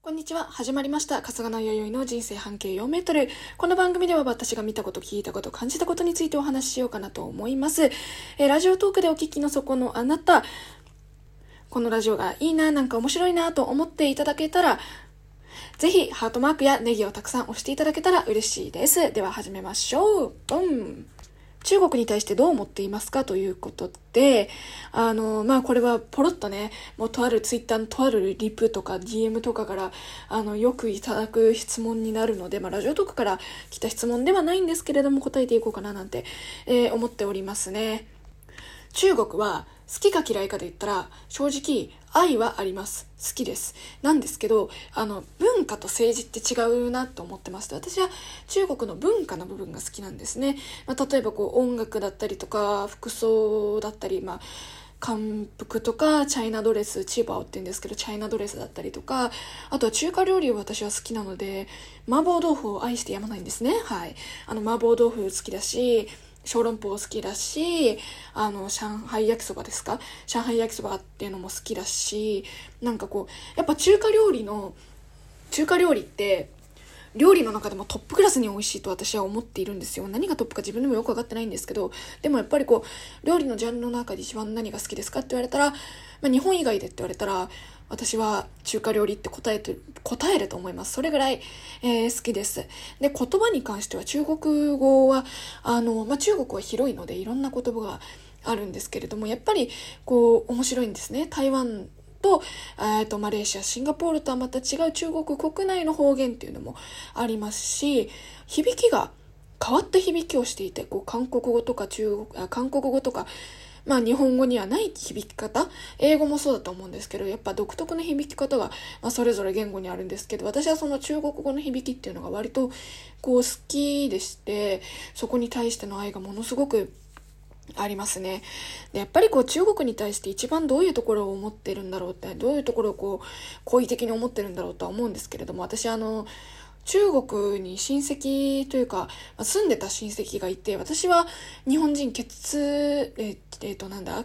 こんにちは。始まりました。春日の弥生の人生半径4メートル。この番組では私が見たこと、聞いたこと、感じたことについてお話ししようかなと思います。えーラジオトークでお聞きのそこのあなた、このラジオがいいな、なんか面白いなと思っていただけたら、ぜひハートマークやネギをたくさん押していただけたら嬉しいです。では始めましょう。ボン中国に対してどう思っていますかということで、あの、まあ、これはポロッとね、もうとあるツイッターのとあるリプとか DM とかから、あの、よくいただく質問になるので、まあ、ラジオとかから来た質問ではないんですけれども、答えていこうかななんて、えー思っておりますね。中国は好きか嫌いかで言ったら正直愛はあります。好きです。なんですけどあの文化と政治って違うなと思ってまして私は中国の文化の部分が好きなんですね、まあ、例えばこう音楽だったりとか服装だったりまあ漢服とかチャイナドレスチーバオって言うんですけどチャイナドレスだったりとかあとは中華料理を私は好きなので麻婆豆腐を愛してやまないんですね。はい。あの麻婆豆腐好きだし小籠包好きだし、あの、上海焼きそばですか？上海焼きそばっていうのも好きだし、なんかこう、やっぱ中華料理の、中華料理って、料理の中でもトップクラスに美味しいと私は思っているんですよ。何がトップか自分でもよくわかってないんですけど、でもやっぱりこう、料理のジャンルの中で一番何が好きですかって言われたら、まあ、日本以外でって言われたら、私は中華料理って答えて、答えると思います。それぐらい、えー好きです。で、言葉に関しては中国語は、あの、まあ、中国は広いのでいろんな言葉があるんですけれども、やっぱりこう、面白いんですね。台湾と,、えー、とマレーシアシンガポールとはまた違う中国国内の方言っていうのもありますし響きが変わった響きをしていてこう韓国語とか中国あ韓国語とかまあ日本語にはない響き方英語もそうだと思うんですけどやっぱ独特の響き方が、まあ、それぞれ言語にあるんですけど私はその中国語の響きっていうのが割とこう好きでしてそこに対しての愛がものすごくありますね。でやっぱりこう中国に対して一番どういうところを思ってるんだろうってどういうところをこう好意的に思ってるんだろうとは思うんですけれども私あの中国に親戚というか住んでた親戚がいて私は日本人血ええっとなんだ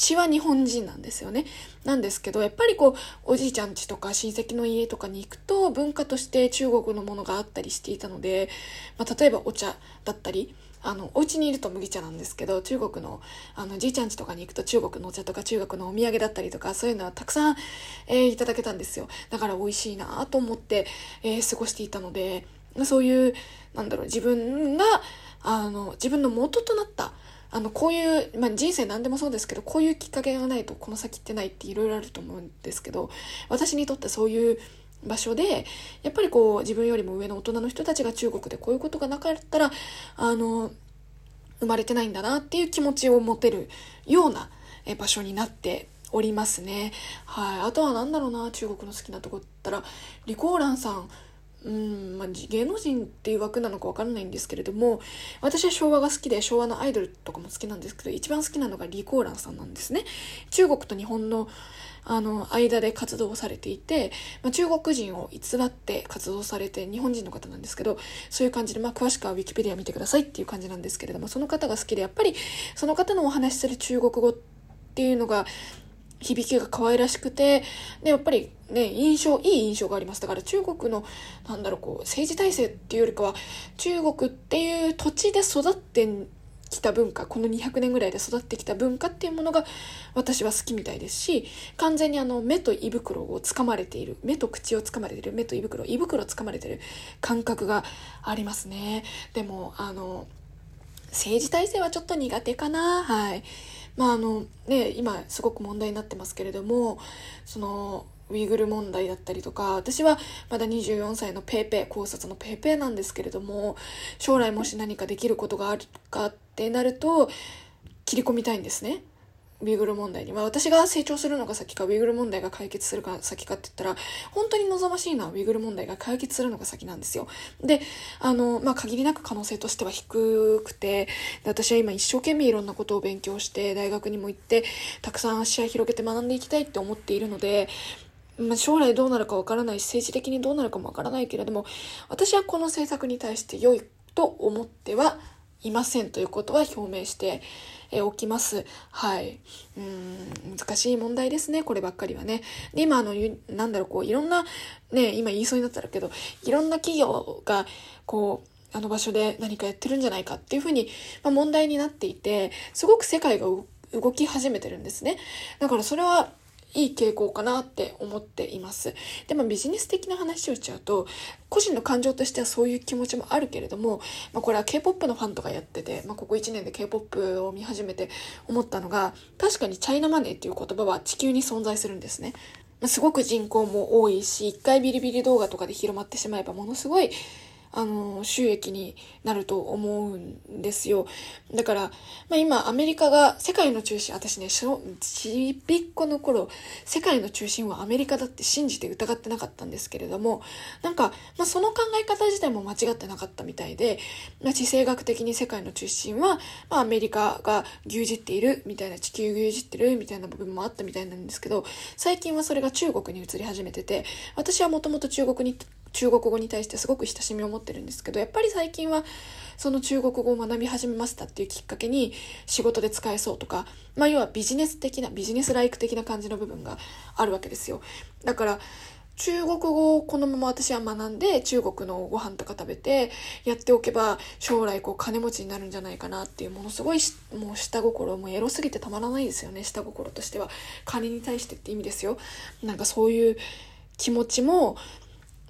血は日本人なんですよね。なんですけど、やっぱりこう、おじいちゃん家とか親戚の家とかに行くと、文化として中国のものがあったりしていたので、まあ、例えばお茶だったり、あの、お家にいると麦茶なんですけど、中国の、あの、じいちゃん家とかに行くと中国のお茶とか中国のお土産だったりとか、そういうのはたくさん、えーいただけたんですよ。だから美味しいなと思って、えー過ごしていたので、そういう、なんだろう、自分が、あの、自分の元となった、あの、こういう、まあ、人生何でもそうですけど、こういうきっかけがないとこの先ってないっていろいろあると思うんですけど、私にとってそういう場所で、やっぱりこう、自分よりも上の大人の人たちが中国でこういうことがなかったら、あの、生まれてないんだなっていう気持ちを持てるような場所になっておりますね。はい。あとは何だろうな、中国の好きなとこって言ったら、リコーランさん、うん、まあ、芸能人っていう枠なのかわからないんですけれども、私は昭和が好きで昭和のアイドルとかも好きなんですけど、一番好きなのがリコーランさんなんですね。中国と日本のあの間で活動されていて、まあ、中国人を偽って活動されて日本人の方なんですけどそういう感じで、まあ、詳しくはウィキペディア見てくださいっていう感じなんですけれどもその方が好きでやっぱりその方のお話しする中国語っていうのが響きが可愛らしくて、で、やっぱりね、印象、いい印象があります。だから中国の、なんだろう、こう、政治体制っていうよりかは、中国っていう土地で育ってきた文化、この200年ぐらいで育ってきた文化っていうものが私は好きみたいですし、完全にあの、目と胃袋を掴まれている、目と口を掴まれている、目と胃袋、胃袋を掴まれている感覚がありますね。でも、あの、政治体制はちょっと苦手かなはいまああのね今すごく問題になってますけれどもそのウイグル問題だったりとか私はまだ24歳のペーペー高卒のペーペーなんですけれども将来もし何かできることがあるかってなると切り込みたいんですねウイグル問題に。まあ私が成長するのが先か、ウイグル問題が解決するか先かって言ったら、本当に望ましいのはウイグル問題が解決するのが先なんですよ。で、あの、まあ限りなく可能性としては低くて、私は今一生懸命いろんなことを勉強して、大学にも行って、たくさん視野広げて学んでいきたいって思っているので、まあ、将来どうなるかわからないし、政治的にどうなるかもわからないけれども、私はこの政策に対して良いと思ってはいませんということは表明しておきます。はい。うん、難しい問題ですね、こればっかりはね。で、今、あの、なんだろう、こう、いろんな、ね、今言いそうになったらけど、いろんな企業が、こう、あの場所で何かやってるんじゃないかっていうふうに、まあ、問題になっていて、すごく世界が動き始めてるんですね。だからそれはいい傾向かなって思っています。でもビジネス的な話をしちゃうと、個人の感情としてはそういう気持ちもあるけれども、まあ、これは K-POP のファンとかやってて、まあ、ここ1年で K-POP を見始めて思ったのが、確かにチャイナマネーっていう言葉は地球に存在するんですね。すごく人口も多いし、一回ビリビリ動画とかで広まってしまえばものすごいあの、収益になると思うんですよ。だから、まあ今、アメリカが世界の中心、私ね、ちびっこの頃、世界の中心はアメリカだって信じて疑ってなかったんですけれども、なんか、まあその考え方自体も間違ってなかったみたいで、まあ地政学的に世界の中心は、まあアメリカが牛耳っているみたいな、地球牛耳ってるみたいな部分もあったみたいなんですけど、最近はそれが中国に移り始めてて、私はもともと中国に中国語に対してすごく親しみを持ってるんですけどやっぱり最近はその中国語を学び始めましたっていうきっかけに仕事で使えそうとか、まあ、要はビジネス的なビジネスライク的な感じの部分があるわけですよ。だから中国語をこのまま私は学んで中国のご飯とか食べてやっておけば将来こう金持ちになるんじゃないかなっていうものすごいもう下心もうエロすぎてたまらないですよね。下心としては。金に対してって意味ですよ。なんかそういう気持ちも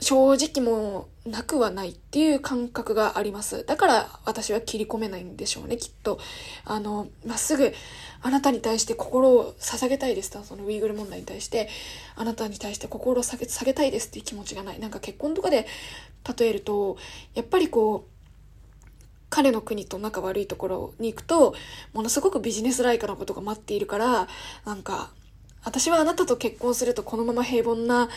正直もなくはないっていう感覚があります。だから私は切り込めないんでしょうね、きっと。あの、まっすぐあなたに対して心を捧げたいですと、そのウイグル問題に対して、あなたに対して心を下げ下げたいですっていう気持ちがない。なんか結婚とかで例えると、やっぱりこう、彼の国と仲悪いところに行くと、ものすごくビジネスライクなことが待っているから、なんか、私はあなたと結婚するとこのまま平凡な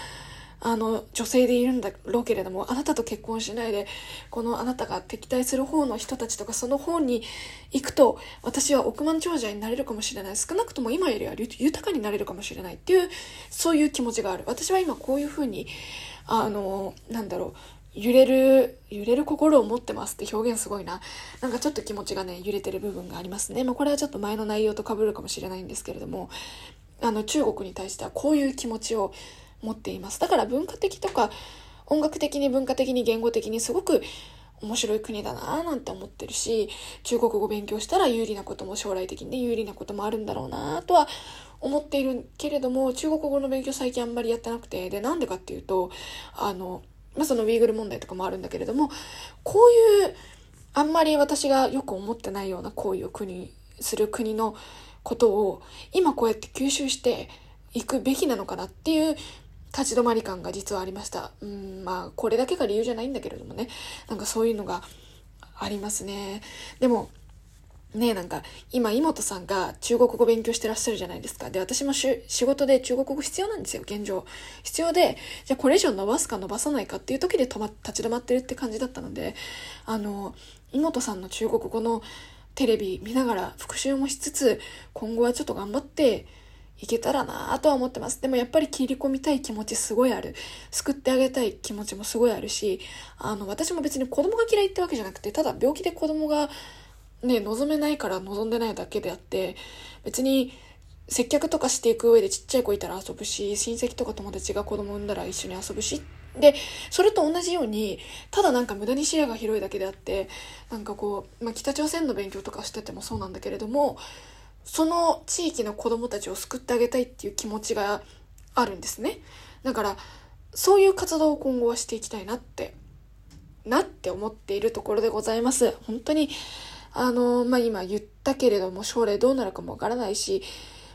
あの、女性でいるんだろうけれども、あなたと結婚しないで、このあなたが敵対する方の人たちとか、その方に行くと、私は億万長者になれるかもしれない。少なくとも今よりは豊かになれるかもしれないっていう、そういう気持ちがある。私は今こういうふうに、あの、なんだろう、揺れる、揺れる心を持ってますって表現すごいな。なんかちょっと気持ちがね、揺れてる部分がありますね。まあこれはちょっと前の内容と被るかもしれないんですけれども、あの中国に対してはこういう気持ちを持っています。だから文化的とか音楽的に文化的に言語的にすごく面白い国だなぁなんて思ってるし、中国語勉強したら有利なことも将来的にね、有利なこともあるんだろうなとは思っているけれども、中国語の勉強最近あんまりやってなくて、で、なんでかっていうと、あの、まあ、そのウィーグル問題とかもあるんだけれども、こういう、あんまり私がよく思ってないような行為を国、する国のことを、今こうやって吸収していくべきなのかなっていう立ち止まり感が実はありました。うん、まあ、これだけが理由じゃないんだけれどもね。なんかそういうのがありますね。でも、ねなんか、今、妹さんが中国語勉強してらっしゃるじゃないですか。で、私も仕事で中国語必要なんですよ、現状。必要で、じゃあこれ以上伸ばすか伸ばさないかっていう時で止ま、立ち止まってるって感じだったので、あの、妹さんの中国語のテレビ見ながら復習もしつつ、今後はちょっと頑張って、いけたらなとは思ってます。でもやっぱり切り込みたい気持ちすごいある。救ってあげたい気持ちもすごいあるし、あの、私も別に子供が嫌いってわけじゃなくて、ただ病気で子供がね、望めないから望んでないだけであって、別に接客とかしていく上でちっちゃい子いたら遊ぶし、親戚とか友達が子供産んだら一緒に遊ぶし、で、それと同じように、ただなんか無駄に視野が広いだけであって、なんかこう、まあ、北朝鮮の勉強とかしててもそうなんだけれども、その地域の子供たちを救ってあげたいっていう気持ちがあるんですね。だから、そういう活動を今後はしていきたいなって、なって思っているところでございます。本当に、あの、まあ、今言ったけれども、将来どうなるかもわからないし、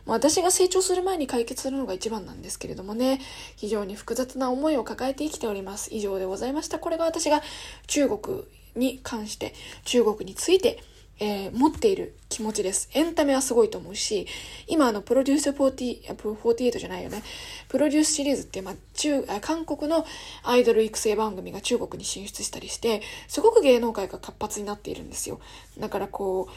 私が成長する前に解決するのが一番なんですけれどもね、非常に複雑な思いを抱えて生きております。以上でございました。これが私が中国に関して、中国について、えー、持っている気持ちです。エンタメはすごいと思うし、今あの、プロデュース40、48じゃないよね。プロデュースシリーズって、まあ、中、韓国のアイドル育成番組が中国に進出したりして、すごく芸能界が活発になっているんですよ。だからこ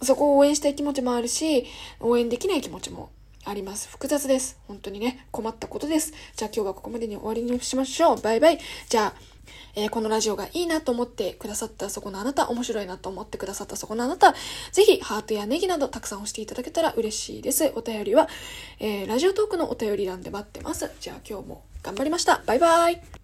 う、そこを応援したい気持ちもあるし、応援できない気持ちもあります。複雑です。本当にね、困ったことです。じゃあ今日はここまでに終わりにしましょう。バイバイ。じゃあ、えー、このラジオがいいなと思ってくださったそこのあなた、面白いなと思ってくださったそこのあなた、ぜひハートやネギなどたくさん押していただけたら嬉しいです。お便りは、えー、ラジオトークのお便り欄で待ってます。じゃあ今日も頑張りました。バイバイ。